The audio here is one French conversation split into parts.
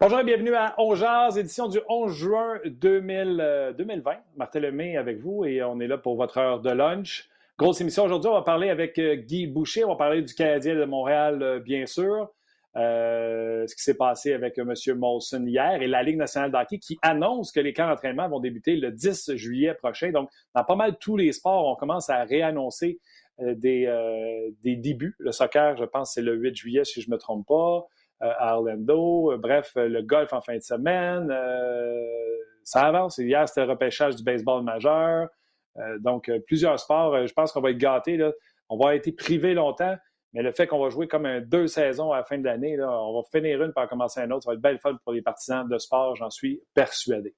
Bonjour et bienvenue à Ongeaz, édition du 11 juin 2000, 2020. Euh, Martin Lemay avec vous et on est là pour votre heure de lunch. Grosse émission aujourd'hui, on va parler avec euh, Guy Boucher, on va parler du Canadien de Montréal, euh, bien sûr. ce qui s'est passé avec M. Molson hier et la Ligue nationale d'hockey qui annonce que les camps d'entraînement vont débuter le 10 juillet prochain. Donc, dans pas mal tous les sports, on commence à réannoncer des débuts. Le soccer, je pense, c'est le 8 juillet, si je ne me trompe pas. Euh, à Orlando. Euh, bref, euh, le golf en fin de semaine. ça avance. Hier, c'était le repêchage du baseball majeur. donc, plusieurs sports. je pense qu'on va être gâtés. On va être privé longtemps. Mais le fait qu'on va jouer comme deux saisons à la fin de l'année, on va finir une pour commencer une autre. Ça va être belle fun pour les partisans de sport, j'en suis persuadé.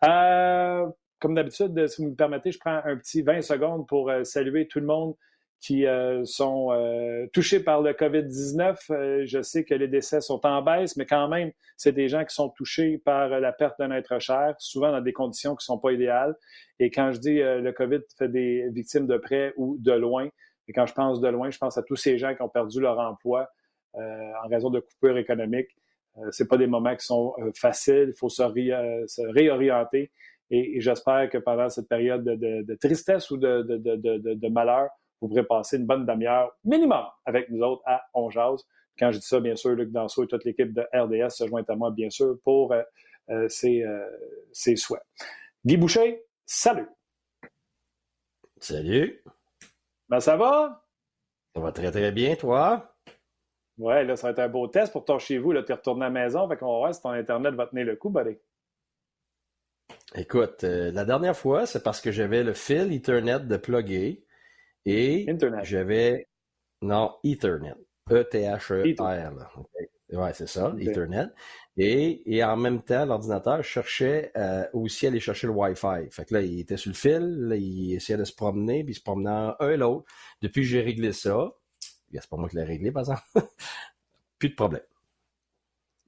comme d'habitude, si vous me permettez, je prends un petit 20 secondes pour saluer tout le monde qui euh, sont euh, touchés par le COVID-19. Euh, je sais que les décès sont en baisse, mais quand même, c'est des gens qui sont touchés par la perte d'un être cher, souvent dans des conditions qui ne sont pas idéales. Et quand je dis le COVID fait des victimes de près ou de loin, et quand je pense de loin, je pense à tous ces gens qui ont perdu leur emploi en raison de coupures économiques. c'est pas des moments qui sont faciles. Il faut se, réorienter. Et, j'espère que pendant cette période de, tristesse ou de, de malheur, vous pourrez passer une bonne demi-heure minimum avec nous autres à On Quand je dis ça, bien sûr, Luc Danseau et toute l'équipe de RDS se joignent à moi, bien sûr, pour euh, euh, euh, ses, souhaits. Guy Boucher, salut! Salut! Ben, ça va? Ça va très, très bien, toi? Ouais, là, ça va être un beau test pour toi chez vous. Tu es retourné à la maison, fait qu'on va voir si ton Internet va tenir le coup, buddy. Écoute, la dernière fois, c'est parce que j'avais le fil Ethernet de plugger et j'avais. Non, Ethernet. E-T-H-E-R. Ouais, c'est ça, Ethernet. Et, et en même temps, l'ordinateur cherchait euh, aussi à aller chercher le Wi-Fi. Fait que là, il était sur le fil, il essayait de se promener, puis il se promenait un et l'autre. Depuis que j'ai réglé ça, c'est pas moi qui l'ai réglé, par exemple, plus de problème.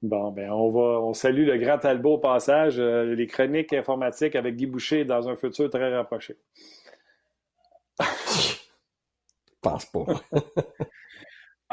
Bon, ben on va on salue le grand Talbot au passage, euh, les chroniques informatiques avec Guy Boucher dans un futur très rapproché. Pense pas.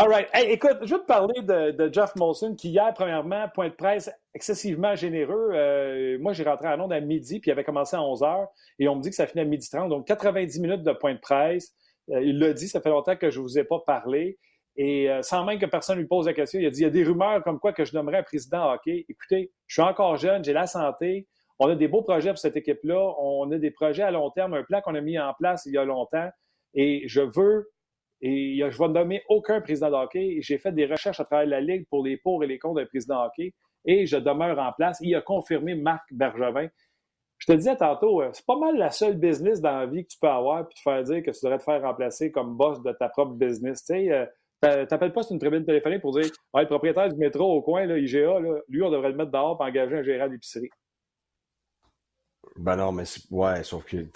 All right. écoute, je veux te parler de, Jeff Molson qui, hier, premièrement, point de presse excessivement généreux. Euh, moi, j'ai rentré à Londres à midi, puis il avait commencé à 11 h, et on me dit que ça finit à midi 30, donc 90 minutes de point de presse. Euh, il l'a dit, ça fait longtemps que je ne vous ai pas parlé. Et euh, sans même que personne lui pose la question, il a dit il y a des rumeurs comme quoi que je nommerais un président hockey. Écoutez, je suis encore jeune, j'ai la santé. On a des beaux projets pour cette équipe-là. On a des projets à long terme, un plan qu'on a mis en place il y a longtemps. Et je veux et je ne vais nommer aucun président de hockey. J'ai fait des recherches à travers la Ligue pour les pour et les contre d'un président de hockey et je demeure en place. Il a confirmé Marc Bergevin. Je te disais tantôt, euh, c'est pas mal la seule business dans la vie que tu peux avoir puis te faire dire que tu devrais te faire remplacer comme boss de ta propre business. Tu sais, euh, t'appelles pas sur une tribune téléphonique pour dire ah, le propriétaire du métro au coin, là, IGA, lui, on devrait le mettre dehors pour engager un gérant d'épicerie. Ben non, mais ouais, sauf que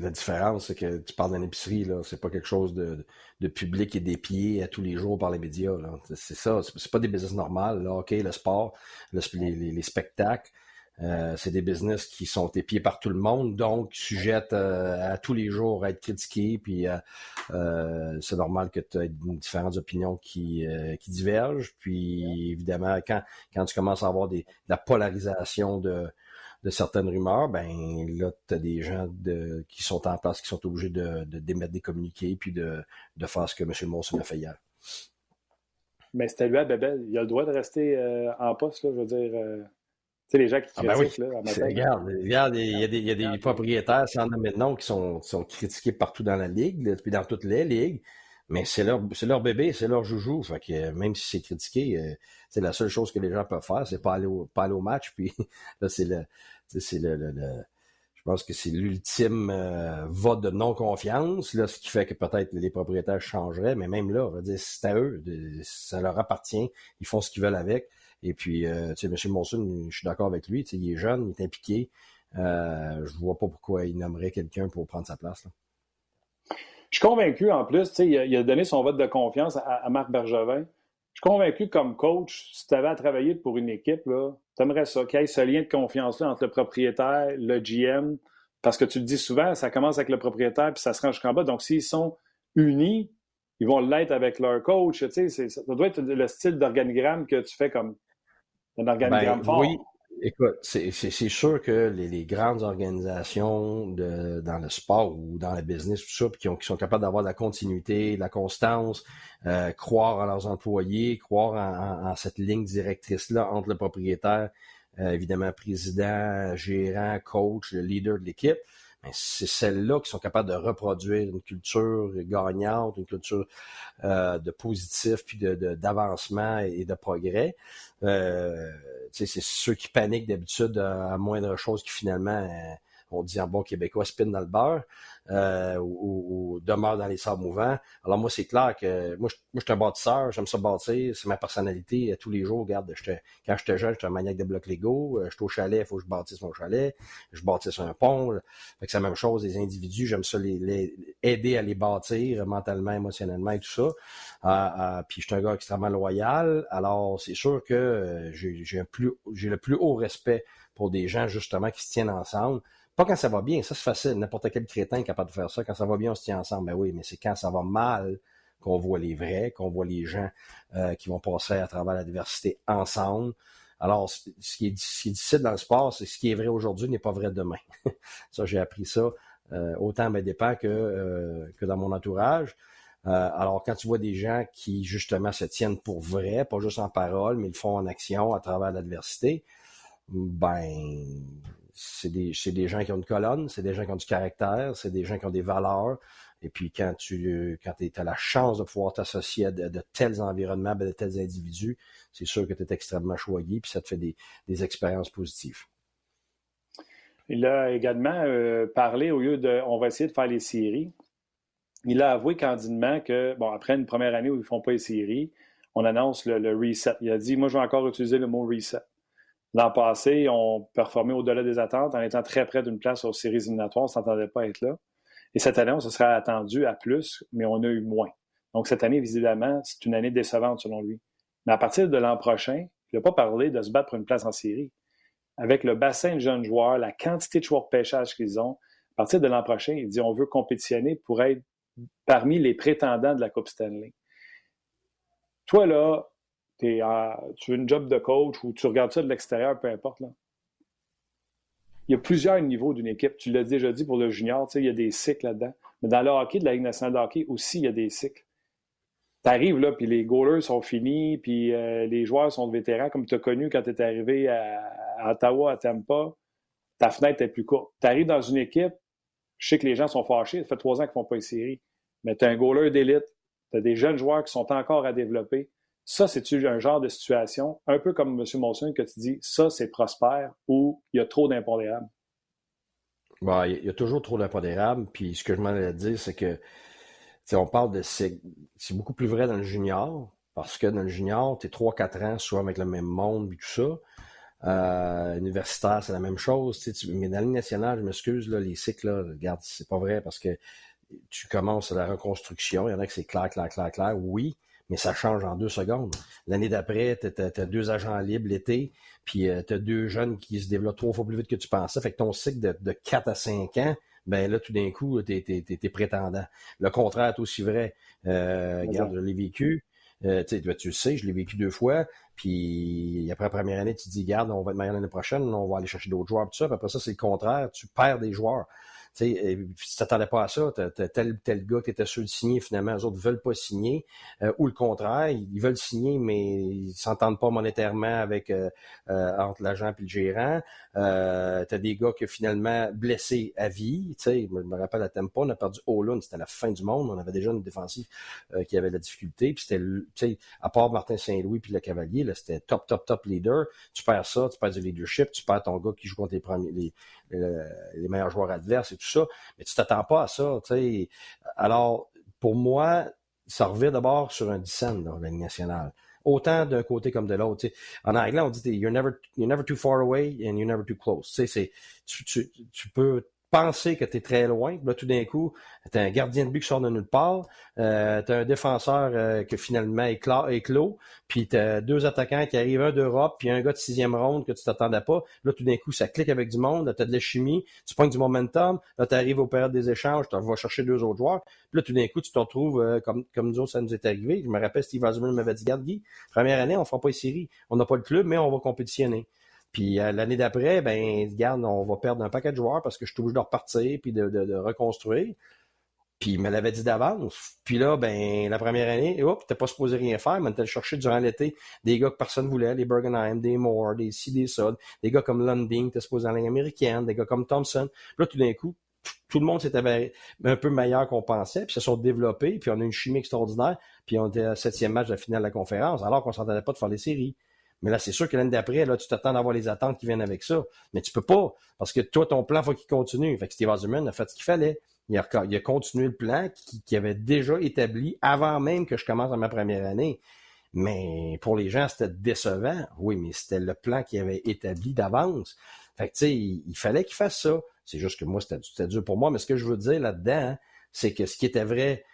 la différence, c'est que tu parles d'une épicerie, là, c'est pas quelque chose de, de public et pieds à tous les jours par les médias. C'est ça, c'est pas des business normales. Là. OK, le sport, les, les, spectacles, euh, c'est des business qui sont épiés par tout le monde, donc sujettes euh, à tous les jours à être critiqués, puis euh, c'est normal que tu aies différentes opinions qui, qui divergent. Puis évidemment, quand, quand tu commences à avoir des, de la polarisation de de certaines rumeurs, ben là, tu as des gens de, qui sont en place, qui sont obligés de, de démettre des communiqués puis de, de faire ce que M. Monson a fait hier. Mais c'était lui à Bebel. Il a le droit de rester euh, en poste, là, je veux dire. Euh, tu sais, les gens qui ah ben critiquent, là, Regarde, regarde, il y a des, il y a des propriétaires, sans nommer de qui sont, sont critiqués partout dans la ligue, puis dans toutes les ligues. Mais c'est leur, c'est leur bébé, c'est leur joujou. Fait que même si c'est critiqué, c'est la seule chose que les gens peuvent faire, c'est pas aller au, pas aller au match. Puis là, c'est le, c'est le, le, je pense que c'est l'ultime euh, vote de non-confiance, là, ce qui fait que peut-être les propriétaires changeraient, mais même là, on va dire, c'est à eux, ça leur appartient, ils font ce qu'ils veulent avec. Et puis, euh, tu sais, M. Monson, je suis d'accord avec lui, tu sais, il est jeune, il est impliqué. Euh, je vois pas pourquoi il nommerait quelqu'un pour prendre sa place. Là. Je suis convaincu, en plus, il a, il a donné son vote de confiance à, Marc Bergevin. Je suis convaincu comme coach, si tu avais à travailler pour une équipe, tu aimerais ça, qu'il y ait ce lien de confiance-là entre le propriétaire, le GM, parce que tu le dis souvent, ça commence avec le propriétaire puis ça se range jusqu'en bas. Donc, s'ils sont unis, ils vont l'être avec leur coach. Tu sais, ça doit être le style d'organigramme que tu fais comme un organigramme ben, fort. Oui, écoute, c'est sûr que les, grandes organisations dans le sport ou dans le business, tout ça, qui, qui sont capables d'avoir de la continuité, de la constance, euh, croire en leurs employés, croire en, cette ligne directrice-là entre le propriétaire, euh, évidemment président, gérant, coach, le leader de l'équipe c'est celles-là qui sont capables de reproduire une culture gagnante, une culture euh, de positif, puis d'avancement et de progrès. Euh, c'est ceux qui paniquent d'habitude à, moindre chose qui finalement euh, on dit en bon québécois, spin dans le beurre, euh, ou, demeure dans les sables mouvants. Alors moi, c'est clair que moi, je, moi, je suis un bâtisseur, j'aime ça bâtir, c'est ma personnalité tous les jours. Regarde, quand j'étais jeune, j'étais un maniaque de blocs Lego, euh, je suis au chalet, il faut que je bâtisse mon chalet, je bâtisse un pont. c'est la même chose, les individus, j'aime ça les, aider à les bâtir mentalement, émotionnellement et tout ça. Euh, puis je suis un gars extrêmement loyal, alors c'est sûr que j'ai j'ai le plus haut respect pour des gens justement qui se tiennent ensemble. Pas quand ça va bien, ça c'est facile. N'importe quel crétin est capable de faire ça. Quand ça va bien, on se tient ensemble. Ben oui, mais c'est quand ça va mal qu'on voit les vrais, qu'on voit les gens euh, qui vont passer à travers la diversité ensemble. Alors, ce qui est, difficile dans le sport, c'est ce qui est vrai aujourd'hui n'est pas vrai demain. ça, j'ai appris ça euh, autant à mes dépens que, euh, dans mon entourage. alors, quand tu vois des gens qui, justement, se tiennent pour vrai, pas juste en parole, mais ils font en action à travers l'adversité, ben, c'est des, des, gens qui ont une colonne, c'est des gens qui ont du caractère, c'est des gens qui ont des valeurs. Et puis quand tu quand as la chance de pouvoir t'associer à de, tels environnements, ben, de tels individus, c'est sûr que tu es extrêmement choyé, puis ça te fait des, des expériences positives. Il a également euh, parlé, au lieu de on va essayer de faire les séries, il a avoué candidement que, bon, après une première année où ils ne font pas les séries, on annonce le, reset. Il a dit, moi, je vais encore utiliser le mot reset. L'an passé, on performé au-delà des attentes en étant très près d'une place aux séries éliminatoires. On ne s'entendait pas être là. Et cette année, on se serait attendu à plus, mais on a eu moins. Donc, cette année, visiblement, c'est une année décevante selon lui. Mais à partir de l'an prochain, il n'a pas parlé de se battre pour une place en série. Avec le bassin de jeunes joueurs, la quantité de joueurs pêchage qu'ils ont, à partir de l'an prochain, il dit on veut compétitionner pour être parmi les prétendants de la Coupe Stanley. Toi, là, tu veux une job de coach ou tu regardes ça de l'extérieur, peu importe. Là. Il y a plusieurs niveaux d'une équipe. Tu l'as déjà dit pour le junior, il y a des cycles là-dedans. Mais dans le hockey, de la Ligue nationale de hockey aussi, il y a des cycles. Tu arrives là, puis les goalers sont finis, puis euh, les joueurs sont vétérans, comme tu as connu quand tu es arrivé à, Ottawa, à Tampa. Ta fenêtre est plus courte. Tu arrives dans une équipe, je sais que les gens sont fâchés, ça fait trois ans qu'ils ne font pas une série, mais tu as un goaler d'élite, tu as des jeunes joueurs qui sont encore à développer. Ça, c'est-tu un genre de situation, un peu comme M. Monson, que tu dis, ça, c'est prospère ou il y a trop d'impondérables? Bah, il y a toujours trop d'impondérables. Puis ce que je m'en allais dire, c'est que on parle de. C'est beaucoup plus vrai dans le junior, parce que dans le junior, tu es 3-4 ans, souvent avec le même monde, et tout ça. Euh, universitaire, c'est la même chose. mais dans la ligne nationale, je m'excuse, les cycles, là, regarde, c'est pas vrai parce que tu commences la reconstruction. Il y en a que c'est clair, clair, clair, clair. Oui, mais ça change en deux secondes. L'année d'après, tu as, deux agents libres l'été, puis euh, tu as deux jeunes qui se développent trois fois plus vite que tu pensais. Fait que ton cycle de, de 4 à 5 ans, ben là, tout d'un coup, tu es, prétendant. Le contraire est aussi vrai. Euh, regarde, je l'ai vécu. Euh, tu le sais, je l'ai vécu deux fois. Puis après la première année, tu te dis, garde, on va être meilleur l'année prochaine, on va aller chercher d'autres joueurs, tout ça. Puis après ça, c'est le contraire. Tu perds des joueurs tu t'attendais pas à ça, t'as, tel tel gars qui était sûr de signer, finalement, eux autres veulent pas signer, euh, ou le contraire, ils veulent signer, mais ils s'entendent pas monétairement avec euh, entre l'agent et le gérant. Euh, t'as des gars qui finalement blessés à vie. Tu je me rappelle à Tempo, on a perdu Olun, c'était la fin du monde. On avait déjà une défensive qui avait de la difficulté. Puis c'était, tu sais, à part Martin Saint-Louis puis le Cavalier, là, c'était top, top, top leader. Tu perds ça, tu perds du leadership, tu perds ton gars qui joue contre les premiers, les, les meilleurs joueurs adverses et tout ça, mais tu t'attends pas à ça. sais. Alors, pour moi, ça revient d'abord sur un dissent dans la Ligue nationale. Autant d'un côté comme de l'autre. En anglais, on dit you're never, you're never too far away and you're never too close. Tu, tu, tu peux penser que tu très loin. Là, tout d'un coup, tu un gardien de but qui sort de nulle part. Euh, tu un défenseur euh, qui finalement est, clos. Puis tu deux attaquants qui arrivent, un d'Europe, puis un gars de sixième ronde que tu t'attendais pas. Là, tout d'un coup, ça clique avec du monde. Tu as de la chimie. Tu prends du momentum. Là, tu arrives au période des échanges. Tu vas chercher deux autres joueurs. Puis là, tout d'un coup, tu te retrouves euh, comme, comme nous autres, ça nous est arrivé. Je me rappelle, Steve Osmond m'avait dit, garde Guy, première année, on fera pas les séries. On n'a pas le club, mais on va compétitionner. Puis euh, l'année d'après, ben, regarde, on va perdre un paquet de joueurs parce que je suis obligé de repartir puis de, de, reconstruire. Puis il me l'avait dit d'avance. Puis là, ben, la première année, hop, t'es pas supposé rien faire, mais t'as cherché durant l'été des gars que personne voulait, des Bergenheim, des Moore, des C, des des gars comme Lunding, t'es supposé en ligne américaine, des gars comme Thompson. Puis là, tout d'un coup, tout le monde s'était un peu meilleur qu'on pensait, puis se sont développés, puis on a une chimie extraordinaire, puis on était à septième match de la finale de la conférence, alors qu'on s'entendait pas de faire les séries. Mais là, c'est sûr que l'année d'après, là, tu t'attends d'avoir les attentes qui viennent avec ça. Mais tu peux pas, parce que toi, ton plan, faut qu'il continue. Fait que Steve Osman a fait ce qu'il fallait. Il a, a, continué le plan qui, avait déjà établi avant même que je commence ma première année. Mais pour les gens, c'était décevant. Oui, mais c'était le plan qu'il avait établi d'avance. Fait que, tu sais, il, fallait qu'il fasse ça. C'est juste que moi, c'était dur pour moi. Mais ce que je veux dire là-dedans, c'est que ce qui était vrai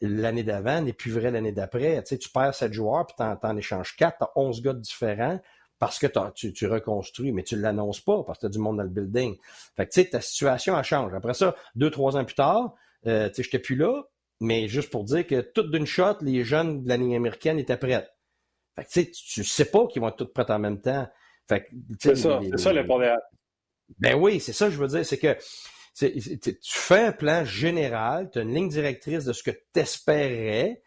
l'année d'avant n'est plus vrai l'année d'après. Tu, sais, tu perds sept joueurs, puis tu en, échanges quatre, tu as 11 gars différents parce que tu, tu, reconstruis, mais tu ne l'annonces pas parce que tu as du monde dans le building. Fait que tu sais, ta situation, elle change. Après ça, deux, trois ans plus tard, euh, tu sais, j'étais plus là, mais juste pour dire que tout d'une shot, les jeunes de la ligne américaine étaient prêts. Fait que tu sais, tu sais pas qu'ils vont être tous prêts en même temps. Fait c'est ça, c'est ça le problème. Ben oui, c'est ça que je veux dire, c'est que tu fais un plan général, tu as une ligne directrice de ce que tu espérais,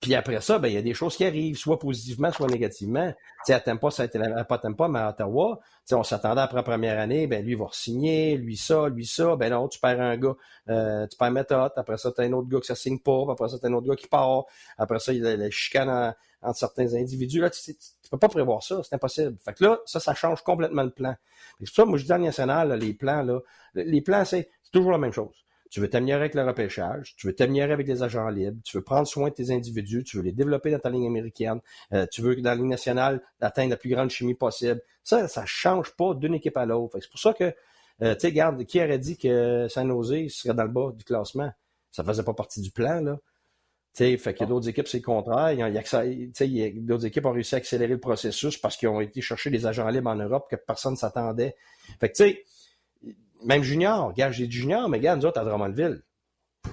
puis après ça, ben, il y a des choses qui arrivent, soit positivement, soit négativement. Tu sais, à pas, ça a été pas pas, mais à Ottawa, on s'attendait après la première année, ben, lui, il va signer, lui ça, lui ça. Ben non, tu perds un gars, euh, tu perds méthode. Après ça, tu as un autre gars qui ça signe pas. Après ça, tu as un autre gars qui part. Après ça, il y a la chicane entre certains individus. Là, tu, tu, peux pas prévoir ça, c'est impossible. Fait que là, ça, ça change complètement le plan. C'est pour ça, moi, je dis le national, les plans, là, les plans, c'est toujours la même chose. Tu veux t'améliorer avec le repêchage, tu veux t'améliorer avec les agents libres, tu veux prendre soin de tes individus, tu veux les développer dans ta ligne américaine, euh, tu veux dans la ligne nationale atteindre la plus grande chimie possible. Ça, ça change pas d'une équipe à l'autre. C'est pour ça que, euh, tu sais, regarde, qui aurait dit que San Jose serait dans le bas du classement? Ça faisait pas partie du plan, là. sais, fait que d'autres équipes, c'est le contraire. Il y a, d'autres équipes ont réussi à accélérer le processus parce qu'ils ont été chercher des agents libres en Europe que personne ne s'attendait. Fait que, tu sais, même junior, gars, j'ai du junior, mais gars, nous autres, à Drummondville,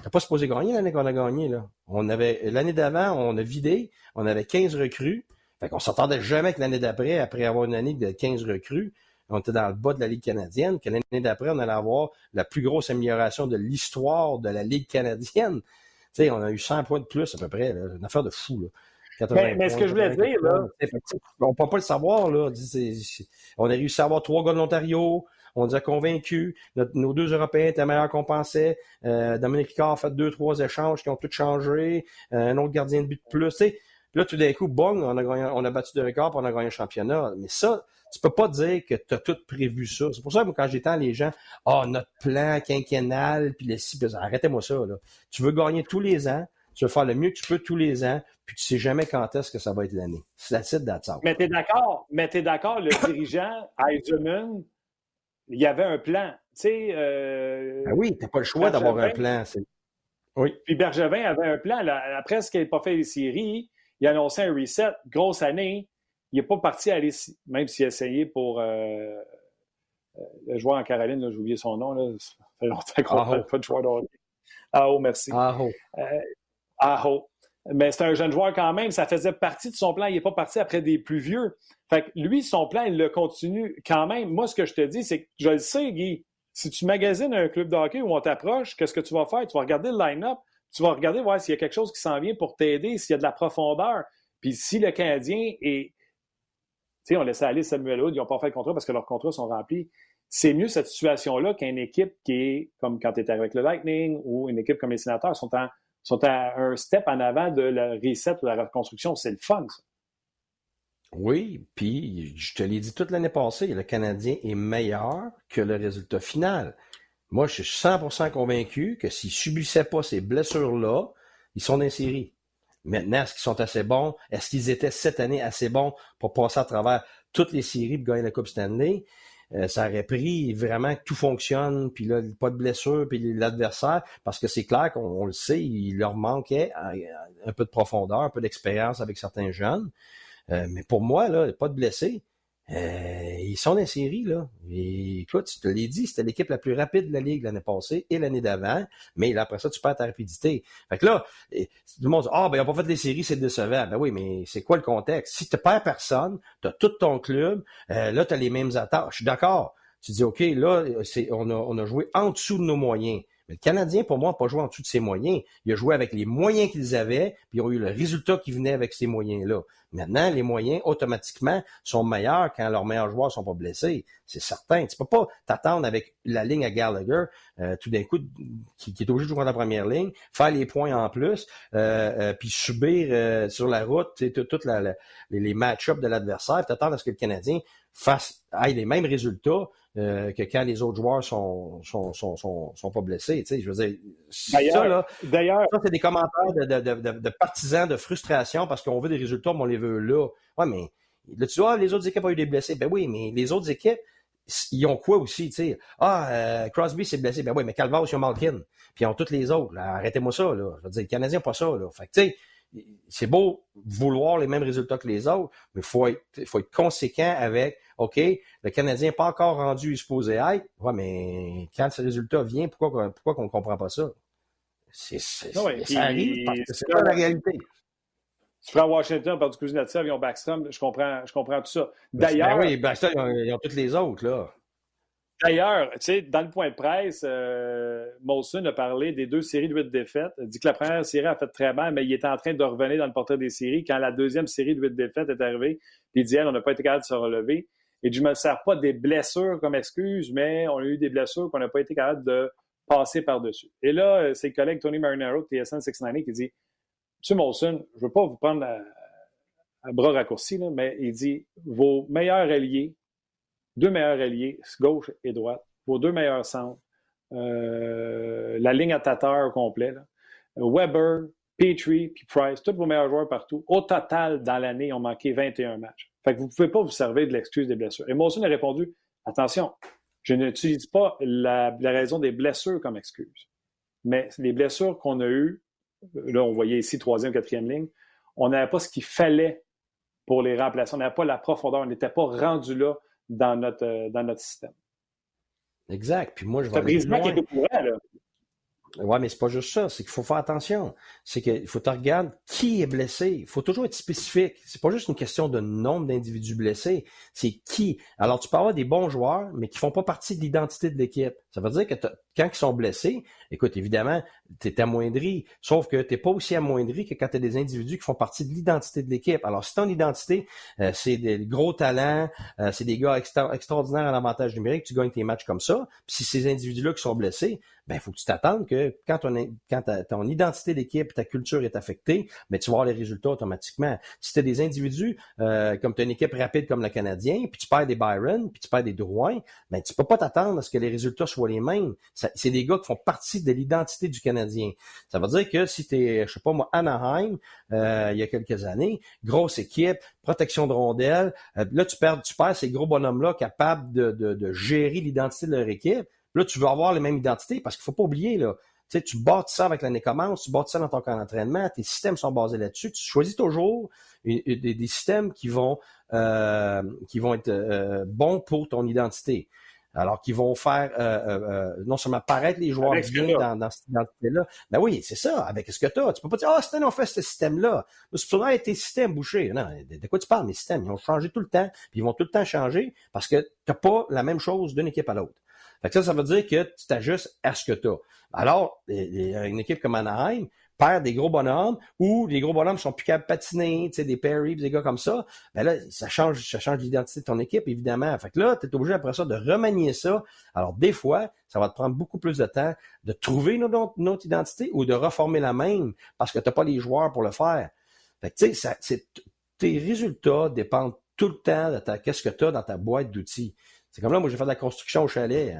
t'as pas supposé gagner l'année qu'on a gagné, là. On avait, l'année d'avant, on a vidé, on avait 15 recrues. Fait qu'on s'attendait jamais que l'année d'après, après avoir une année de 15 recrues, on était dans le bas de la Ligue canadienne, que l'année d'après, on allait avoir la plus grosse amélioration de l'histoire de la Ligue canadienne. Tu sais, on a eu 100 points de plus à peu près, là. une affaire de fou, là. Mais, ce que je voulais dire, là. On peut pas le savoir, là. On a réussi à avoir trois gars de l'Ontario, on nous a convaincus. nos deux Européens étaient meilleurs qu'on pensait. Euh, Dominique Ricard a fait deux, trois échanges qui ont tout changé. Euh, un autre gardien de but de plus. Là, tout d'un coup, bong, on a, on a battu de record et on a gagné un championnat. Mais ça, tu peux pas dire que tu as tout prévu ça. C'est pour ça que quand j'étends les gens, ah, notre plan quinquennal, puis les six, arrêtez-moi ça. Là. Tu veux gagner tous les ans, tu veux faire le mieux que tu peux tous les ans, puis tu sais jamais quand est-ce que ça va être l'année. C'est la titre d'attente. Mais tu es d'accord, mais tu d'accord, le dirigeant, Eisenman, il y avait un plan. Tu sais, euh, ah oui, tu n'as pas le choix d'avoir un plan. Oui. Puis Bergevin avait un plan. après ce qu'il n'a pas fait les séries, il a annoncé un reset, grosse année. Il n'est pas parti aller, même s'il a essayé pour euh, euh, le joueur en Caroline, j'ai oublié son nom, là, ça fait longtemps qu'on n'a pas de joueur de Ah oh, merci. Aho. Aho mais c'est un jeune joueur quand même. Ça faisait partie de son plan. Il n'est pas parti après des plus vieux. Fait que lui, son plan, il le continue quand même. Moi, ce que je te dis, c'est que je le sais, Guy. Si tu magasines un club de hockey où on t'approche, qu'est-ce que tu vas faire? Tu vas regarder le line-up. Tu vas regarder voir s'il y a quelque chose qui s'en vient pour t'aider, s'il y a de la profondeur. Puis si le Canadien est. Tu sais, on laissait aller Samuel Hood, ils n'ont pas fait le contrat parce que leurs contrats sont remplis. C'est mieux cette situation-là qu'une équipe qui est comme quand tu étais avec le Lightning ou une équipe comme les Sénateurs sont en à un step en avant de la reset ou la reconstruction. C'est le fun, ça. Oui, puis je te l'ai dit toute l'année passée, le Canadien est meilleur que le résultat final. Moi, je suis 100% convaincu que s'ils subissaient pas ces blessures-là, ils sont dans série. Maintenant, est-ce qu'ils sont assez bons? Est-ce qu'ils étaient cette année assez bons pour passer à travers toutes les séries de gagner la Coupe Stanley? euh, ça aurait pris vraiment que tout fonctionne, puis là, pas de blessure, puis l'adversaire, parce que c'est clair qu'on le sait, il leur manquait un peu de profondeur, un peu d'expérience avec certains jeunes. Mais pour moi, là, pas de blessés. Euh, ils sont dans la série, là. Et, écoute, tu te l'ai dit, c'était l'équipe la plus rapide de la Ligue l'année passée et l'année d'avant, mais après ça, tu perds ta rapidité. Fait que là, tout le monde dit Ah, ben, ils n'ont pas fait les séries, c'est décevant. Ben oui, mais c'est quoi le contexte? Si tu perds personne, tu as tout ton club, euh, là, tu as les mêmes attaques. Je suis d'accord. Tu dis OK, là, on a, on a joué en dessous de nos moyens. Mais le Canadien, pour moi, n'a pas joué en dessous de ses moyens. Il a joué avec les moyens qu'ils avaient, puis ils ont eu le résultat qui venait avec ces moyens-là. Maintenant, les moyens, automatiquement, sont meilleurs quand leurs meilleurs joueurs sont pas blessés. C'est certain. Tu peux pas t'attendre avec la ligne à Gallagher, euh, tout d'un coup, qui, est obligé de jouer dans la première ligne, faire les points en plus, euh, euh, puis subir sur la route toutes les match-ups de l'adversaire, t'attendre à ce que le Canadien fasse, ait les mêmes résultats euh, que quand les autres joueurs sont sont, sont, sont, sont pas blessés. Tu sais, je veux dire, ça, là, d'ailleurs, ça, c'est des commentaires de, de, de, de, partisans de frustration parce qu'on veut des résultats, mais on les veut là. Ouais, mais là, tu vois, les autres équipes ont eu des blessés. Ben oui, mais les autres équipes, ils ont quoi aussi, tu sais? Ah, euh, Crosby s'est blessé. Ben oui, mais Calvas, ils ont Malkin. Puis ils ont toutes les autres. Arrêtez-moi ça, là. Je veux dire, les Canadiens n'ont pas ça, là. Fait que, tu sais, c'est beau vouloir les mêmes résultats que les autres, mais il faut être, faut être conséquent avec, OK, le Canadien n'est pas encore rendu supposé être. Ouais, mais quand ce résultat vient, pourquoi, pourquoi qu'on ne comprend pas ça? C'est, c'est, ça arrive parce que c'est pas la réalité. Tu prends Washington, par du Kuznetsov, ils ont Backstrom, je comprends, je comprends tout ça. Ben, D'ailleurs. Ben oui, Backstrom, ils ont, toutes les autres, là. D'ailleurs, tu sais, dans le point de presse, euh, Molson a parlé des deux séries de huit défaites. Il dit que la première série a fait très mal, mais il était en train de revenir dans le portrait des séries quand la deuxième série de huit défaites est arrivée. Il dit, elle, on n'a pas été capable de se relever. Et je ne me sers pas des blessures comme excuse, mais on a eu des blessures qu'on n'a pas été capable de passer par-dessus. Et là, euh, c'est le collègue Tony Marinaro de TSN 690 qui dit Monsieur Molson, je ne veux pas vous prendre à, bras raccourcis, mais il dit vos meilleurs alliés, deux meilleurs alliés, gauche et droite, vos deux meilleurs centres, euh, la ligne à tateur au complet, Weber, Petrie puis Price, tous vos meilleurs joueurs partout, au total, dans l'année, ont manqué 21 matchs. Fait que vous ne pouvez pas vous servir de l'excuse des blessures. Et Molson a répondu attention, je n'utilise pas la, raison des blessures comme excuse. Mais les blessures qu'on a eues, là, on voyait ici troisième, quatrième ligne, on n'avait pas ce qu'il fallait pour les remplacer. On n'avait pas la profondeur. On n'était pas rendu là dans notre, euh, dans notre système. Exact. Puis moi, je vais. C'est qui est au courant, là. Ouais, mais c'est pas juste ça. C'est qu'il faut faire attention. C'est qu'il faut te regarder qui est blessé. Il faut toujours être spécifique. C'est pas juste une question de nombre d'individus blessés. C'est qui. Alors, tu peux avoir des bons joueurs, mais qui font pas partie de l'identité de l'équipe. Ça veut dire que quand ils sont blessés, écoute, évidemment, tu es amoindri, sauf que tu pas aussi amoindri que quand tu as des individus qui font partie de l'identité de l'équipe. Alors, si ton identité, euh, c'est des gros talents, euh, c'est des gars extraordinaires en avantage numérique, tu gagnes tes matchs comme ça. Puis si ces individus-là qui sont blessés, ben, faut que tu t'attendes que quand, ton, quand ton identité d'équipe, ta culture est affectée, ben, tu vas les résultats automatiquement. Si tu as des individus, euh, comme tu as une équipe rapide comme le Canadien, puis tu perds des Byron, puis tu perds des Drouin, ben, tu peux pas t'attendre à ce que les résultats soient les mêmes. C'est des gars qui font partie de l'identité du Canadien. Ça veut dire que si tu es, je sais pas moi, Anaheim, euh, il y a quelques années, grosse équipe, protection de rondelles, euh, là, tu perds, tu perds ces gros bonhommes-là capables de, de, de gérer l'identité de leur équipe. Là, tu veux avoir les mêmes identités parce qu'il faut pas oublier, là, tu sais, tu bâtis ça avec l'année commence, tu bâtis ça dans ton camp d'entraînement, tes systèmes sont basés là-dessus. Tu choisis toujours des, systèmes qui vont euh, qui vont être euh, bons pour ton identité. Alors, qui vont faire euh, non seulement paraître les joueurs bien dans, dans, cette identité-là. Ben oui, c'est ça, avec ce que tu as. Tu peux pas dire Ah, oh, c'était on fait ce système-là. C'est pour tes systèmes bouchés. Non, de, quoi tu parles, mes systèmes? Ils ont changé tout le temps, puis ils vont tout le temps changer parce que tu n'as pas la même chose d'une équipe à l'autre. Fait que ça, ça veut dire que tu t'ajustes à ce que tu as. Alors, une équipe comme Anaheim perd des gros bonhommes ou les gros bonhommes sont plus capables de patiner, tu sais, des Perry, des gars comme ça, ben là, ça change, ça change l'identité de ton équipe, évidemment. Fait que là, tu es obligé après ça de remanier ça. Alors, des fois, ça va te prendre beaucoup plus de temps de trouver une autre, identité ou de reformer la même parce que tu n'as pas les joueurs pour le faire. Fait que, tu sais, tes résultats dépendent tout le temps de ta, qu'est-ce que tu as dans ta boîte d'outils. C'est comme là, moi, j'ai fait de la construction au chalet.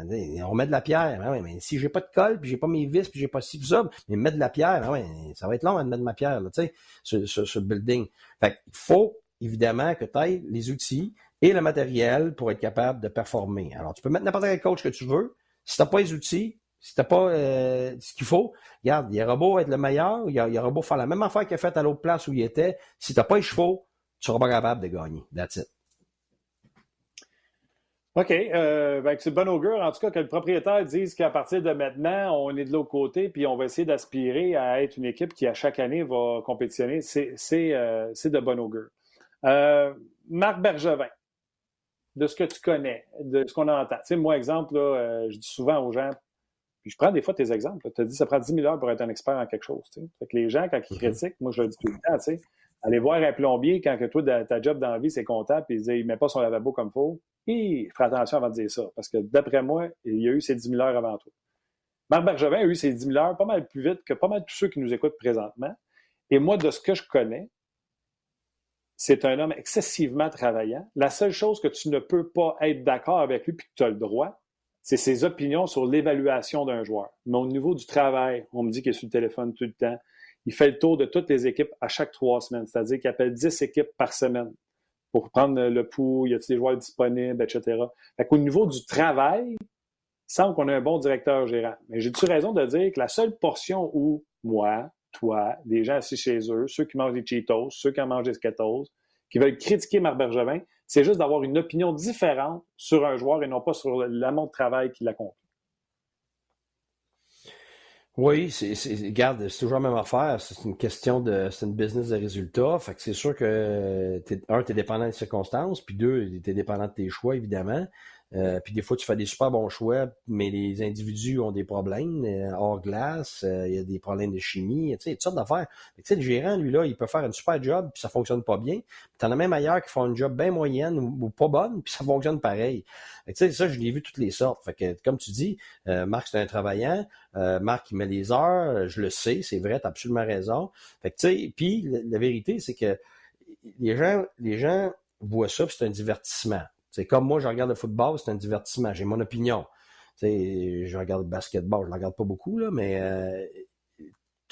On met de la pierre. Ben mais si j'ai pas de colle, puis j'ai pas mes vis, puis j'ai pas ci, puis ça, mais mettre de la pierre, ben ça va être long de mettre de ma pierre, tu sais, sur, building. Fait il faut, évidemment, que tu aies les outils, et le matériel pour être capable de performer. Alors, tu peux mettre n'importe quel coach que tu veux. Si tu n'as pas les outils, si tu n'as pas euh, ce qu'il faut, regarde, il aura beau être le meilleur, il, aura beau faire la même affaire qu'il a faite à l'autre place où il était. Si tu n'as pas les chevaux, tu seras pas capable de gagner. That's it. OK. Euh, ben, c'est bon augure, en tout cas, que le propriétaire dise qu'à partir de maintenant, on est de l'autre côté, puis on va essayer d'aspirer à être une équipe qui, à chaque année, va compétitionner. C'est euh, de bon augure. Euh, Marc Bergevin, de ce que tu connais, de ce qu'on entend. Tu sais, moi, exemple, là, euh, je dis souvent aux gens, puis je prends des fois tes exemples. Tu as dit ça prend 10 000 heures pour être un expert en quelque chose. Tu sais. Fait que les gens, quand ils mm-hmm. critiquent, moi, je le dis tout le temps, tu sais, aller voir un plombier quand que toi, ta job dans la vie, c'est comptable, puis il dit, il met pas son lavabo comme il faut. Et fais attention avant de dire ça, parce que d'après moi, il a eu ces 10 000 heures avant toi. Marc Bergevin a eu ces 10 000 heures pas mal plus vite que pas mal tous ceux qui nous écoutent présentement. Et moi, de ce que je connais, c'est un homme excessivement travaillant. La seule chose que tu ne peux pas être d'accord avec lui puis que tu as le droit, c'est ses opinions sur l'évaluation d'un joueur. Mais au niveau du travail, on me dit qu'il est sur le téléphone tout le temps. Il fait le tour de toutes les équipes à chaque trois semaines, c'est-à-dire qu'il appelle 10 équipes par semaine pour prendre le pouls, y a des joueurs disponibles, etc. Fait qu'au niveau du travail, il semble qu'on a un bon directeur gérant. Mais j'ai-tu raison de dire que la seule portion où moi, toi, des gens assis chez eux, ceux qui mangent des Cheetos, ceux qui en mangent des Skittles, qui veulent critiquer Marc Bergevin, c'est juste d'avoir une opinion différente sur un joueur et non pas sur l'amont de travail qui l'accompagne. Oui, c'est, regarde, c'est toujours la même affaire. C'est une question de, c'est une business de résultats. Fait que c'est sûr que, t'es, un, t'es dépendant des circonstances, puis deux, t'es dépendant de tes choix, évidemment. Euh, puis des fois, tu fais des super bons choix, mais les individus ont des problèmes euh, hors glace, euh, il y a des problèmes de chimie, tu sais, toutes sortes d'affaires. Tu sais, le gérant, lui, là, il peut faire un super job, puis ça fonctionne pas bien. Tu en as même ailleurs qui font un job bien moyenne ou, pas bonne, puis ça fonctionne pareil. Tu sais, ça, je l'ai vu toutes les sortes. Fait que, comme tu dis, Marc, c'est un travaillant. Marc, il met les heures, je le sais, c'est vrai, tu as absolument raison. Fait que, tu sais, puis la, vérité, c'est que les gens, les gens voient ça, c'est un divertissement. C'est comme moi, je regarde le football, c'est un divertissement. J'ai mon opinion. je regarde le basketball, je ne regarde pas beaucoup, là, mais euh,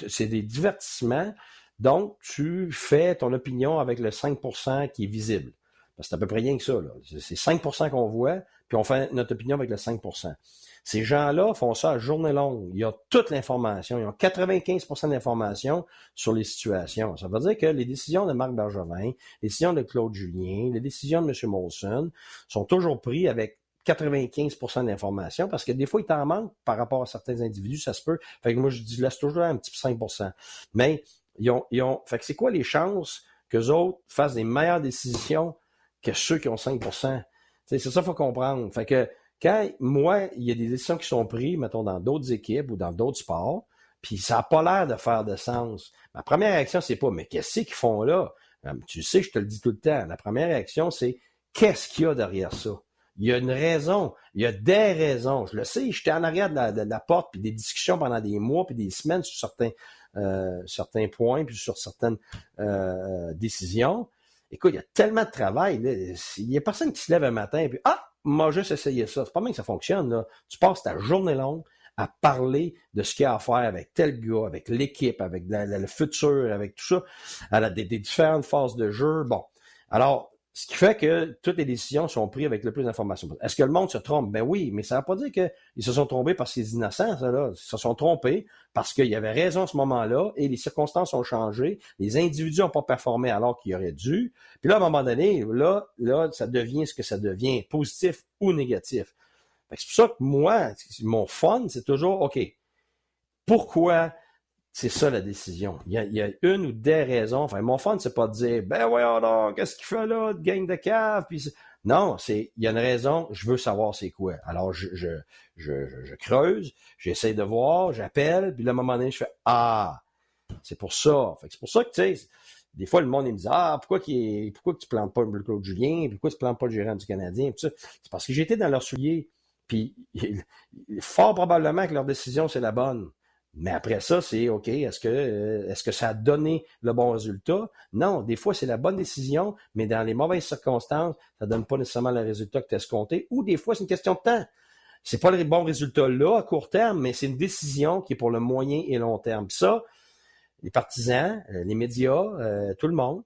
c'est des divertissements. Donc, tu fais ton opinion avec le 5% qui est visible. C'est à peu près rien que ça. C'est 5% qu'on voit, puis on fait notre opinion avec le 5%. Ces gens-là font ça à journée longue. Il y a toute l'information. Ils ont 95% d'informations sur les situations. Ça veut dire que les décisions de Marc Bergevin, les décisions de Claude Julien, les décisions de M. Molson sont toujours prises avec 95% d'informations parce que des fois, il t'en manque par rapport à certains individus, ça se peut. Fait que moi, je dis, laisse toujours un petit 5% Mais ils ont, ils ont, fait que c'est quoi les chances que autres fassent des meilleures décisions que ceux qui ont 5% C'est ça qu'il faut comprendre. Fait que quand, moi, il y a des décisions qui sont prises, mettons, dans d'autres équipes ou dans d'autres sports, puis ça n'a pas l'air de faire de sens. Ma première réaction, c'est pas, mais qu'est-ce qu'ils font là? Euh, tu sais, je te le dis tout le temps. La première réaction, c'est qu'est-ce qu'il y a derrière ça? Il y a une raison, il y a des raisons. Je le sais, j'étais en arrière de la, porte, puis des discussions pendant des mois, puis des semaines sur certains, euh, certains points, puis sur certaines euh, décisions. Écoute, il y a tellement de travail. Il n'y a personne qui se lève un matin et puis Ah, moi juste essayé ça. C'est pas bien que ça fonctionne. Là. Tu passes ta journée longue à parler de ce qu'il y a à faire avec tel gars, avec l'équipe, avec le futur, avec tout ça, à des, différentes phases de jeu. Bon. Alors, ce qui fait que toutes les décisions sont prises avec le plus d'informations. Est-ce que le monde se trompe? Ben oui, mais ça ne veut pas dire qu'ils se sont trompés parce qu'ils sont innocents, ça, là. Ils se sont trompés parce qu'il y avait raison à ce moment-là et les circonstances ont changé. Les individus n'ont pas performé alors qu'ils auraient dû. Puis là, à un moment donné, là, là, ça devient ce que ça devient, positif ou négatif. C'est pour ça que moi, mon fun, c'est toujours, OK, pourquoi c'est ça la décision. Il y, a, une ou des raisons. Enfin, mon fun, c'est pas de dire Ben voyons donc, qu'est-ce qu'il fait là, de gang de cave? Puis non, c'est il y a une raison, je veux savoir c'est quoi. Alors je, je, je, creuse, j'essaie de voir, j'appelle, puis là, à un moment donné, je fais Ah, c'est pour ça. c'est pour ça que tu sais. Des fois, le monde il me dit Ah, pourquoi, qu'il pourquoi tu plantes pas le Claude Julien, pourquoi tu plantes pas le gérant du Canadien? C'est parce que j'étais dans leur soulier. Puis fort probablement que leur décision, c'est la bonne. Mais après ça, c'est OK, est-ce que, euh, est-ce que ça a donné le bon résultat? Non, des fois, c'est la bonne décision, mais dans les mauvaises circonstances, ça donne pas nécessairement le résultat que tu as escompté. Ou des fois, c'est une question de temps. C'est pas le bon résultat là, à court terme, mais c'est une décision qui est pour le moyen et long terme. ça, les partisans, euh, les médias, euh, tout le monde,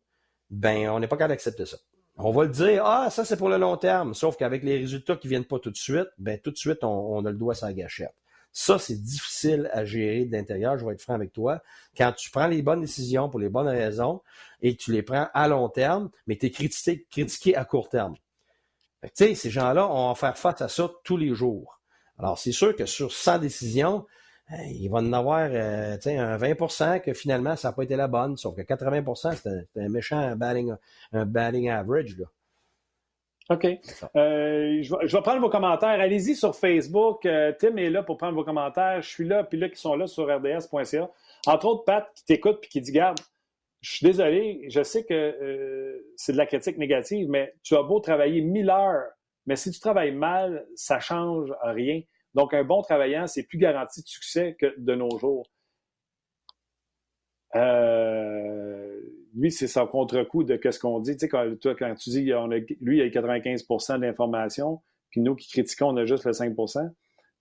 ben, on n'est pas capable d'accepter ça. On va le dire, ah, ça c'est pour le long terme. Sauf qu'avec les résultats qui viennent pas tout de suite, ben tout de suite, on, a le doigt sur la gâchette. Ça, c'est difficile à gérer de l'intérieur, je vais être franc avec toi. Quand tu prends les bonnes décisions pour les bonnes raisons et tu les prends à long terme, mais tu es critiqué, à court terme. Tu sais, ces gens-là, on va faire face à ça tous les jours. Alors, c'est sûr que sur 100 décisions, il va en avoir euh, un 20% que finalement, ça n'a pas été la bonne, sauf que 80% c'est un, méchant batting, un average. Là. OK. Euh, je, vais, prendre vos commentaires. Allez-y sur Facebook. Euh, Tim est là pour prendre vos commentaires. Je suis là, puis là, qui sont là sur rds.ca. Entre autres, Pat, qui t'écoute puis qui dit Garde, je suis désolé, je sais que c'est de la critique négative, mais tu as beau travailler mille heures, mais si tu travailles mal, ça change rien. Donc, un bon travaillant, c'est plus garanti de succès que de nos jours. Euh, lui, c'est son contre-coup de ce qu'on dit. Tu sais, quand, toi, quand tu dis, on lui, il a 95% d'informations, puis nous qui critiquons, on a juste le 5%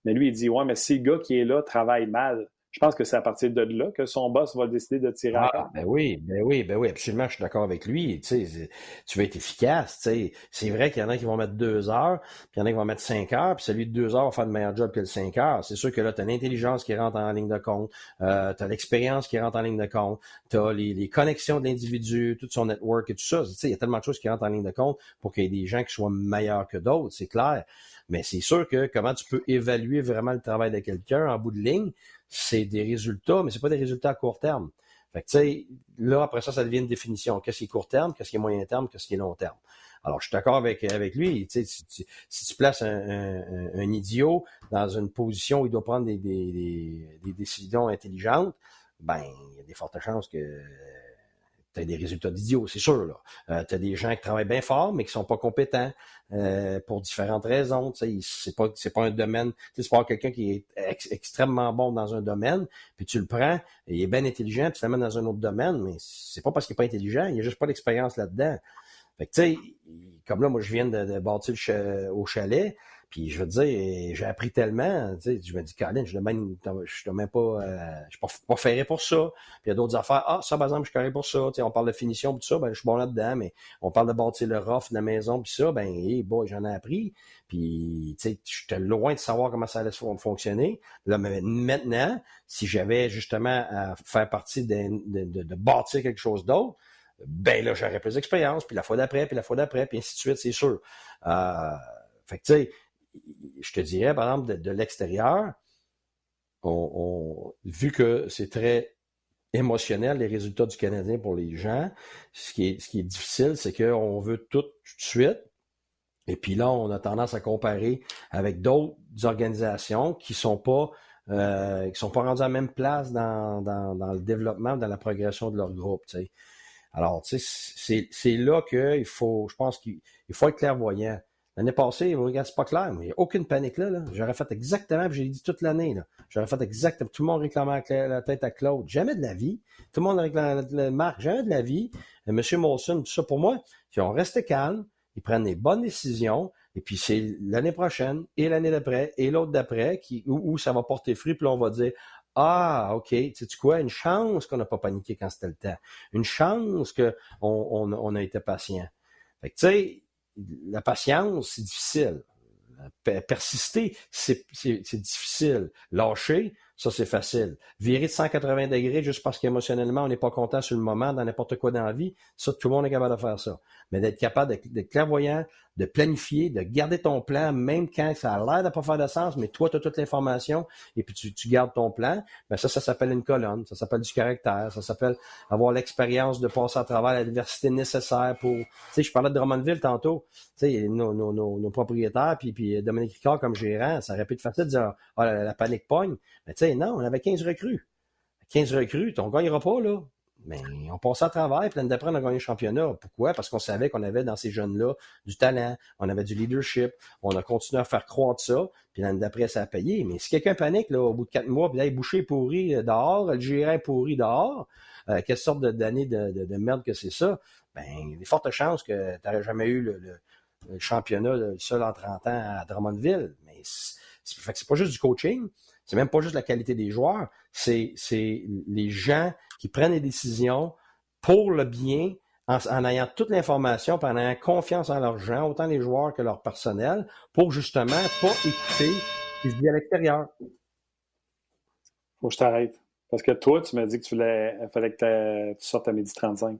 Mais lui, il dit, ouais, mais si le gars qui est là travaille mal, je pense que c'est à partir de là que son boss va décider de tirer ah, Ben oui, ben oui, ben oui, absolument, je suis d'accord avec lui. Tu, sais, tu veux être efficace. Tu sais. C'est vrai qu'il y en a qui vont mettre deux heures, puis il y en a qui vont mettre cinq heures, puis celui de deux heures va faire le meilleur job que le cinq heures. C'est sûr que là, tu as l'intelligence qui rentre en ligne de compte, euh, tu as l'expérience qui rentre en ligne de compte, tu as les, connexions de l'individu, tout son network et tout ça. Tu sais, il y a tellement de choses qui rentrent en ligne de compte pour qu'il y ait des gens qui soient meilleurs que d'autres, c'est clair. Mais c'est sûr que comment tu peux évaluer vraiment le travail de quelqu'un en bout de ligne, c'est des résultats, mais c'est pas des résultats à court terme. Fait que, tu là, après ça, ça devient une définition. Qu'est-ce qui est court terme, qu'est-ce qui est moyen terme, qu'est-ce qui est long terme? Alors, je suis d'accord avec, avec lui. Tu sais, si, tu places un, idiot dans une position où il doit prendre des, des, des décisions intelligentes, ben, il y a des fortes chances que tu as des résultats d'idiots, c'est sûr. Là. Euh, tu as des gens qui travaillent bien fort, mais qui sont pas compétents euh, pour différentes raisons. C'est pas c'est pas un domaine. C'est pas quelqu'un qui est extrêmement bon dans un domaine, puis tu le prends, il est bien intelligent, puis tu l'amènes dans un autre domaine, mais c'est pas parce qu'il est pas intelligent, il a juste pas d'expérience là-dedans. Fait que comme là, moi je viens de, de bâtir au chalet. Puis je veux dire, j'ai appris tellement, tu sais, je me dis, Colin, je ne suis même pas, euh, je suis pas, ferré pour ça. Puis il y a d'autres affaires. Ah, ça, par exemple, je suis carré pour ça. Tu sais, on parle de finition, tout ça, ben, je suis bon là-dedans, mais on parle de bâtir le rough de la maison, puis ça, ben, hey, boy, j'en ai appris. Puis, tu sais, j'étais loin de savoir comment ça allait fonctionner. Là, maintenant, si j'avais justement à faire partie de, de, de, bâtir quelque chose d'autre, ben là, j'aurais plus d'expérience, puis la fois d'après, puis la fois d'après, puis ainsi de suite, c'est sûr. Euh, fait que, tu sais, je te dirais, par exemple, de, l'extérieur, vu que c'est très émotionnel, les résultats du Canadien pour les gens, ce qui est, difficile, c'est qu'on veut tout, tout de suite. Et puis là, on a tendance à comparer avec d'autres organisations qui sont pas euh, qui sont pas rendues à la même place dans, le développement, dans la progression de leur groupe. Alors, c'est là qu'il faut, je pense qu'il faut être clairvoyant. L'année passée, regarde, c'est pas clair, mais il n'y a aucune panique là. J'aurais fait exactement, j'ai dit toute l'année. J'aurais fait exactement. Tout le monde réclamait la tête à Claude. Jamais de la vie. Tout le monde réclamait la marque. Jamais de la vie. Et M. Molson, tout ça pour moi, ils ont resté calmes, ils prennent les bonnes décisions, et puis c'est l'année prochaine, et l'année d'après, et l'autre d'après, qui, où, ça va porter fruit, puis là, on va dire ah, OK, tu sais quoi, une chance qu'on n'a pas paniqué quand c'était le temps. Une chance qu'on on, on a été patient. Fait que, tu sais, la patience, c'est difficile. Persister, c'est difficile. Lâcher, ça, c'est facile. Virer de 180 degrés juste parce qu'émotionnellement, on n'est pas content sur le moment, dans n'importe quoi dans la vie, ça, tout le monde est capable de faire ça. Mais d'être capable d'être clairvoyant, de planifier, de garder ton plan, même quand ça a l'air de pas faire de sens, mais toi, tu as toute l'information et puis tu, tu, gardes ton plan, ben ça, ça s'appelle une colonne, ça s'appelle du caractère, ça s'appelle avoir l'expérience de passer à travers l'adversité nécessaire pour... Tu sais, je parlais de Drummondville tantôt, tu sais, nos, nos, nos, propriétaires, puis, puis Dominique Ricard comme gérant, ça aurait pu être facile de dire, oh, la, panique pogne. Mais tu sais, non, on avait 15 recrues. 15 recrues, on gagnera pas, là. Mais on passait à travers, puis l'année d'après, on a gagné le championnat. Pourquoi? Parce qu'on savait qu'on avait dans ces jeunes-là du talent, on avait du leadership, on a continué à faire croître ça, puis l'année d'après, ça a payé. Mais si quelqu'un panique là, au bout de quatre mois, puis là, il bouché pourri dehors, le gérant pourri dehors, quelle sorte d'année de, de, merde que c'est ça, ben, il y a fortes chances que tu n'aurais jamais eu le, championnat seul en 30 ans à Drummondville. Mais c'est pas juste du coaching, c'est même pas juste la qualité des joueurs, c'est les gens qui prennent des décisions pour le bien en, ayant toute l'information, en ayant confiance en leurs gens, autant les joueurs que leur personnel, pour justement pas écouter ce qui se dit à l'extérieur. Faut que je t'arrête. Parce que toi, tu m'as dit que tu voulais, fallait que tu sortes à midi 35.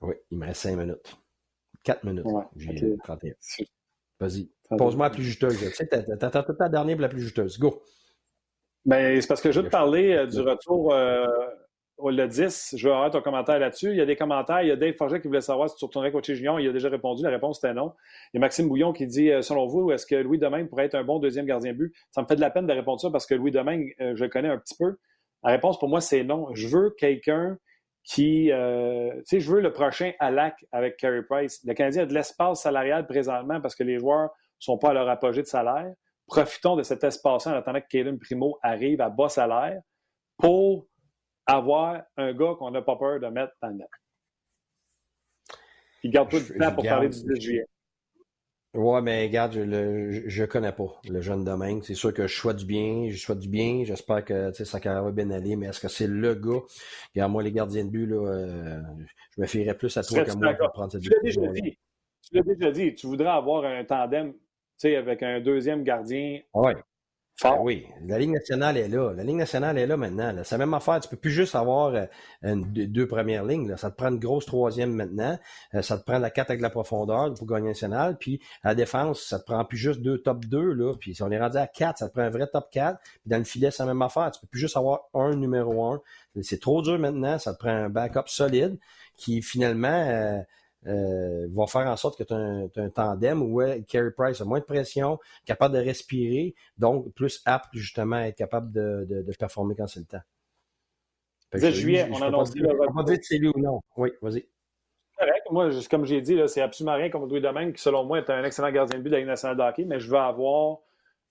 Oui, il me reste 5 minutes. 4 minutes. Ouais, J'ai 31. Vas-y. Pose-moi la plus juteuse. T'attends toute ta dernière pour la plus juteuse. Go. Ben, c'est parce que je veux te parler euh, du retour euh, le 10, je veux avoir ton commentaire là-dessus. Il y a des commentaires. Il y a Dave Forget qui voulait savoir si tu retournerais coacher Junior. Il a déjà répondu. La réponse était non. Il y a Maxime Bouillon qui dit euh, Selon vous, est-ce que Louis Domingue pourrait être un bon deuxième gardien but? Ça me fait de la peine de répondre ça parce que Louis Domingue, euh, je le connais un petit peu. La réponse pour moi, c'est non. Je veux quelqu'un qui. Euh, tu sais, je veux le prochain à lac avec Carey Price. Le Canadien a de l'espace salarial présentement parce que les joueurs ne sont pas à leur apogée de salaire. Profitons de cet espace en attendant que Kaden Primo arrive à bas salaire pour avoir un gars qu'on n'a pas peur de mettre dans le net. Il garde tout le temps pour parler du 10 juillet. Ouais, mais regarde, je ne connais pas le jeune domaine. C'est sûr que je souhaite du bien, je souhaite du bien. J'espère que ça va bien aller, mais est-ce que c'est le gars? Regarde, moi, les gardiens de but, là, euh, je me fierais plus à toi qu'à moi pour prendre cette dit. Tu l'as déjà dit. Tu voudrais avoir un tandem avec un deuxième gardien. Ouais. Ah oui, la Ligue nationale est là. La Ligue nationale est là maintenant. C'est la même affaire. Tu peux plus juste avoir euh, une, deux, premières lignes. Ça te prend une grosse troisième maintenant. Euh, ça te prend la 4 avec la profondeur pour gagner national. Puis à la défense, ça te prend plus juste deux top 2. Là. Puis si on est rendu à 4, ça te prend un vrai top 4. Puis dans le filet, c'est la même affaire. Tu peux plus juste avoir un numéro 1. C'est trop dur maintenant. Ça te prend un backup solide qui finalement... Euh, euh, va faire en sorte que tu as, un tandem où Carey Price a moins de pression, capable de respirer, donc plus apte justement à être capable de, de, performer quand c'est le temps. 10 juillet, on annonce On va dire c'est lui ou non. Oui, vas-y. Correct. Moi, comme j'ai dit, c'est absolument rien comme Louis Domingue, qui selon moi est un excellent gardien de but de la Ligue nationale de hockey, mais je veux avoir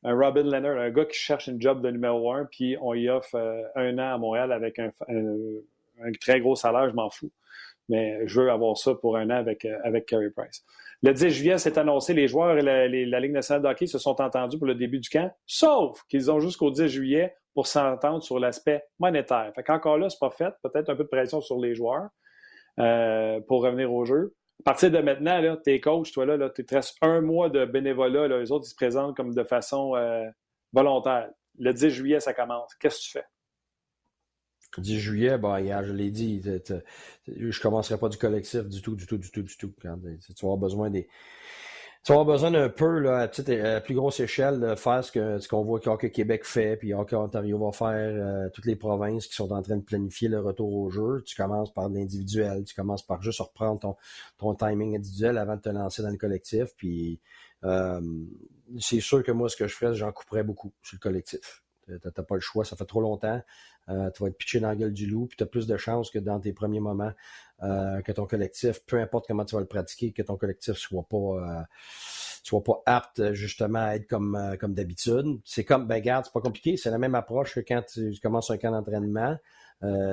un Robin Leonard, un gars qui cherche une job de numéro un, puis on y offre euh, un an à Montréal avec un, un très gros salaire, je m'en fous mais je veux avoir ça pour un an avec, euh, avec Carey Price. Le 10 juillet, c'est annoncé, les joueurs et la, Ligue nationale de hockey se sont entendus pour le début du camp, sauf qu'ils ont jusqu'au 10 juillet pour s'entendre sur l'aspect monétaire. Fait qu'encore là, c'est pas fait. Peut-être un peu de pression sur les joueurs euh, pour revenir au jeu. À partir de maintenant, là, tes coachs, toi, là, là tu te restes un mois de bénévolat. Là, les autres, ils se présentent comme de façon euh, volontaire. Le 10 juillet, ça commence. Qu'est-ce que tu fais? 10 juillet, bah, hier, je l'ai dit, je commencerai pas du collectif du tout, du tout, du tout, du tout. tu vas avoir besoin. Tu besoin d'un peu, là, à, petite, plus grosse échelle, de faire ce que ce qu'on voit que Québec fait, puis Hockey Ontario va faire, euh, toutes les provinces qui sont en train de planifier le retour au jeu. Tu commences par l'individuel, tu commences par juste reprendre ton, ton timing individuel avant de te lancer dans le collectif. Puis euh, c'est sûr que moi, ce que je ferais, j'en couperais beaucoup sur le collectif. T'as pas le choix, ça fait trop longtemps. Euh, tu vas être pitché dans la gueule du loup, puis tu as plus de chances que dans tes premiers moments euh, que ton collectif, peu importe comment tu vas le pratiquer, que ton collectif soit pas euh, soit pas apte justement à être comme comme d'habitude. C'est comme ben garde, c'est pas compliqué, c'est la même approche que quand tu commences un camp d'entraînement.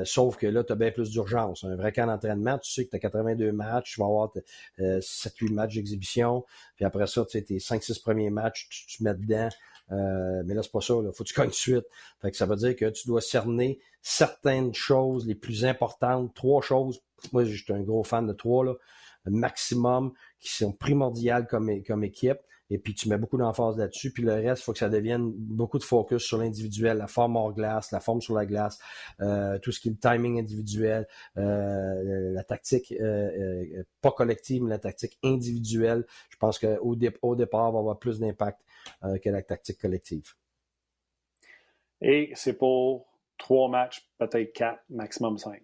Sauf que là, tu as bien plus d'urgence. Un vrai camp d'entraînement, tu sais que tu as 82 matchs, tu vas avoir 7-8 matchs d'exhibition, puis après ça, tu sais, tes 5-6 premiers matchs, tu, tu mets dedans. Euh, mais là, c'est pas ça. Il faut que tu cognes suite. Fait que ça veut dire que tu dois cerner certaines choses les plus importantes. Trois choses. Moi, je suis un gros fan de trois, là. Maximum qui sont primordiales comme, comme équipe. Et puis, tu mets beaucoup d'emphase là-dessus. Puis le reste, il faut que ça devienne beaucoup de focus sur l'individuel, la forme hors glace, la forme sur la glace, euh, tout ce qui est le timing individuel, euh, la tactique, euh, pas collective, mais la tactique individuelle. Je pense qu'au au départ, va avoir plus d'impact que la tactique collective. Et c'est pour trois matchs, peut-être quatre, maximum cinq.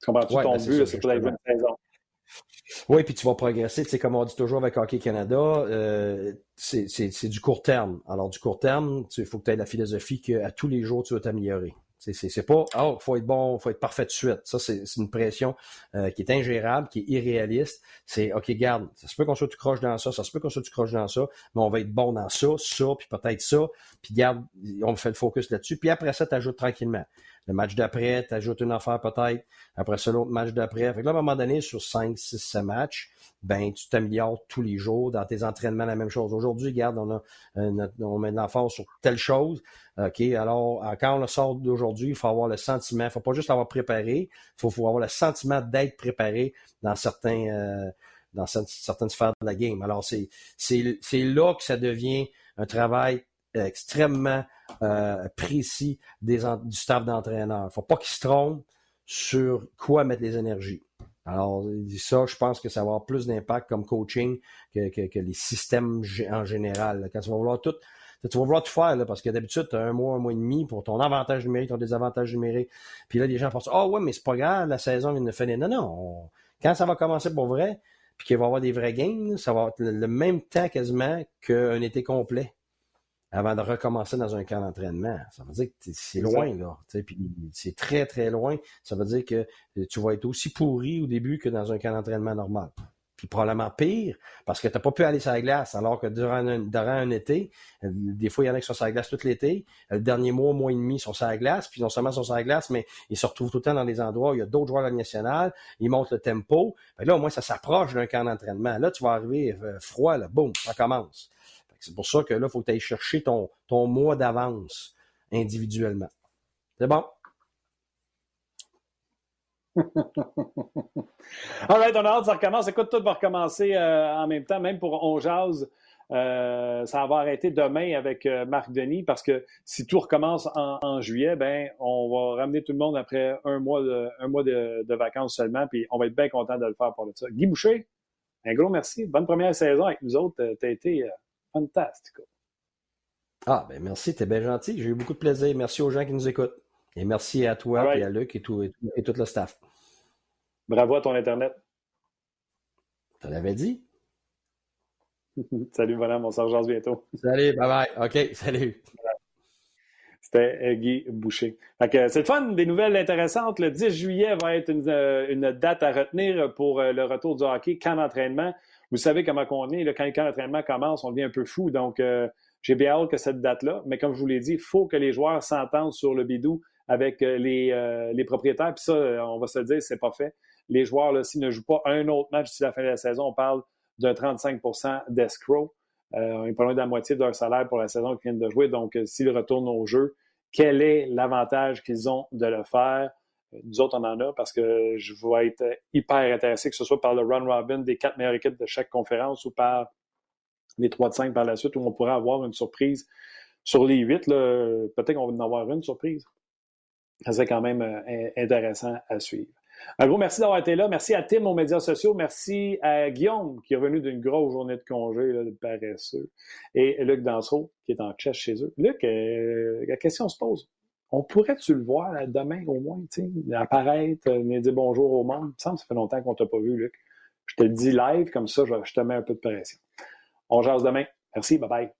Tu comprends-tu ton ben, but? C'est pour la saison? Oui, puis tu vas progresser. Sais, comme on dit toujours avec Hockey Canada, euh, c'est du court terme. Alors, du court terme, il faut que tu aies la philosophie qu'à tous les jours, tu vas t'améliorer. C'est pas oh, faut être bon, faut être parfait de suite. Ça, c'est une pression euh, qui est ingérable, qui est irréaliste. C'est OK, garde, ça se peut qu'on soit tu croches dans ça, ça se peut qu'on soit tu croches dans ça, mais on va être bon dans ça, ça, puis peut-être ça, puis garde, on fait le focus là-dessus, puis après ça, tu ajoutes tranquillement. Le match d'après, tu ajoutes une affaire peut-être. Après ça, l'autre match d'après. Fait que là, à un moment donné, sur 5, 6, 7 matchs, ben, tu t'améliores tous les jours. Dans tes entraînements, la même chose. Aujourd'hui, regarde, on, a, euh, on met de l'emphase sur telle chose. OK, alors, quand on le sort d'aujourd'hui, il faut avoir le sentiment. Il faut pas juste l'avoir préparé. Il faut, faut, avoir le sentiment d'être préparé dans certains... Euh, dans certaines sphères de la game. Alors, c'est là que ça devient un travail extrêmement euh, précis du staff d'entraîneur. Il ne faut pas qu'il se trompe sur quoi mettre les énergies. Alors, ça, je pense que ça va avoir plus d'impact comme coaching que, les systèmes en général. Quand tu vas vouloir tout, tu vas vouloir tout faire, parce que d'habitude, tu as un mois, un mois et demi pour ton avantage numérique, ton désavantage numérique. Puis là, les gens pensent, oh ouais, mais c'est pas grave, la saison vient de finir. Non, non. quand ça va commencer pour vrai, puis qu'il va y avoir des vrais games, ça va être le même temps quasiment qu'un été complet avant de recommencer dans un camp d'entraînement. Ça veut dire que c'est loin, là. Puis c'est très, très loin. Ça veut dire que tu vas être aussi pourri au début que dans un camp d'entraînement normal. Puis probablement pire, parce que tu n'as pas pu aller sur la glace, alors que durant un, durant un été, euh, des fois, il y en a qui sont sur la glace tout l'été. Le dernier mois, mois et demi, ils sont sur la glace, puis non seulement ils sont sur la glace, mais ils se retrouvent tout le temps dans des endroits où il y a d'autres joueurs de la nationale, ils montent le tempo. là, au moins, ça s'approche d'un camp d'entraînement. Là, tu vas arriver euh, froid, là, boum, ça commence. C'est pour ça que là, il faut ailles chercher ton, ton mois d'avance individuellement. C'est bon? All right, on a hâte, ça recommence. Écoute, tout va recommencer euh, en même temps, même pour On Jazz. Euh, ça va arrêter demain avec euh, Marc Denis parce que si tout recommence en, juillet, ben on va ramener tout le monde après un mois de, un mois de, vacances seulement, puis on va être bien content de le faire pour ça. Guy Boucher, un gros merci. Bonne première saison avec nous autres. Tu été fantastique. Ah, ben merci, t'es bien gentil. J'ai eu beaucoup de plaisir. Merci aux gens qui nous écoutent. Et merci à toi et à Luc et tout, et tout, le staff. Bravo à ton Internet. Tu l'avais dit? salut, voilà, on s'en bientôt. Salut, bye bye. OK, salut. C'était Guy Boucher. C'est le fun, des nouvelles intéressantes. Le 10 juillet va être une, euh, date à retenir pour euh, le retour du hockey, camp d'entraînement. Vous savez comment on est. quand le camp d'entraînement commence, on devient un peu fou. Donc, euh, j'ai bien hâte que cette date-là. Mais comme je vous l'ai dit, il faut que les joueurs s'entendent sur le bidou avec euh, euh, les, propriétaires. Puis ça, on va se le dire, c'est pas fait. Les joueurs, s'ils ne jouent pas un autre match d'ici la fin de la saison, on parle d'un 35% d'escrow. on est pas loin de la moitié de leur salaire pour la saison qu'ils viennent de jouer. Donc, s'ils retournent au jeu, quel est l'avantage qu'ils ont de le faire? Nous autres, on en a parce que je vais être hyper intéressé, que ce soit par le run robin des quatre meilleures équipes de chaque conférence ou par les trois de cinq par la suite, où on pourrait avoir une surprise. Sur les huit, peut-être qu'on va en avoir une surprise. Ça serait quand même euh, intéressant à suivre. Un gros merci d'avoir été là. Merci à Tim aux médias sociaux. Merci à Guillaume qui est revenu d'une grosse journée de congé, de paresseux. Et Luc Dansereau qui est en chess chez eux. Luc, euh, la question se pose on pourrait-tu le voir demain au moins, tu sais, apparaître, euh, venir dire bonjour au monde? Il me ça fait longtemps qu'on t'a pas vu, Luc. Je te dis live, comme ça, je, te mets un peu de pression. On jase demain. Merci, bye bye.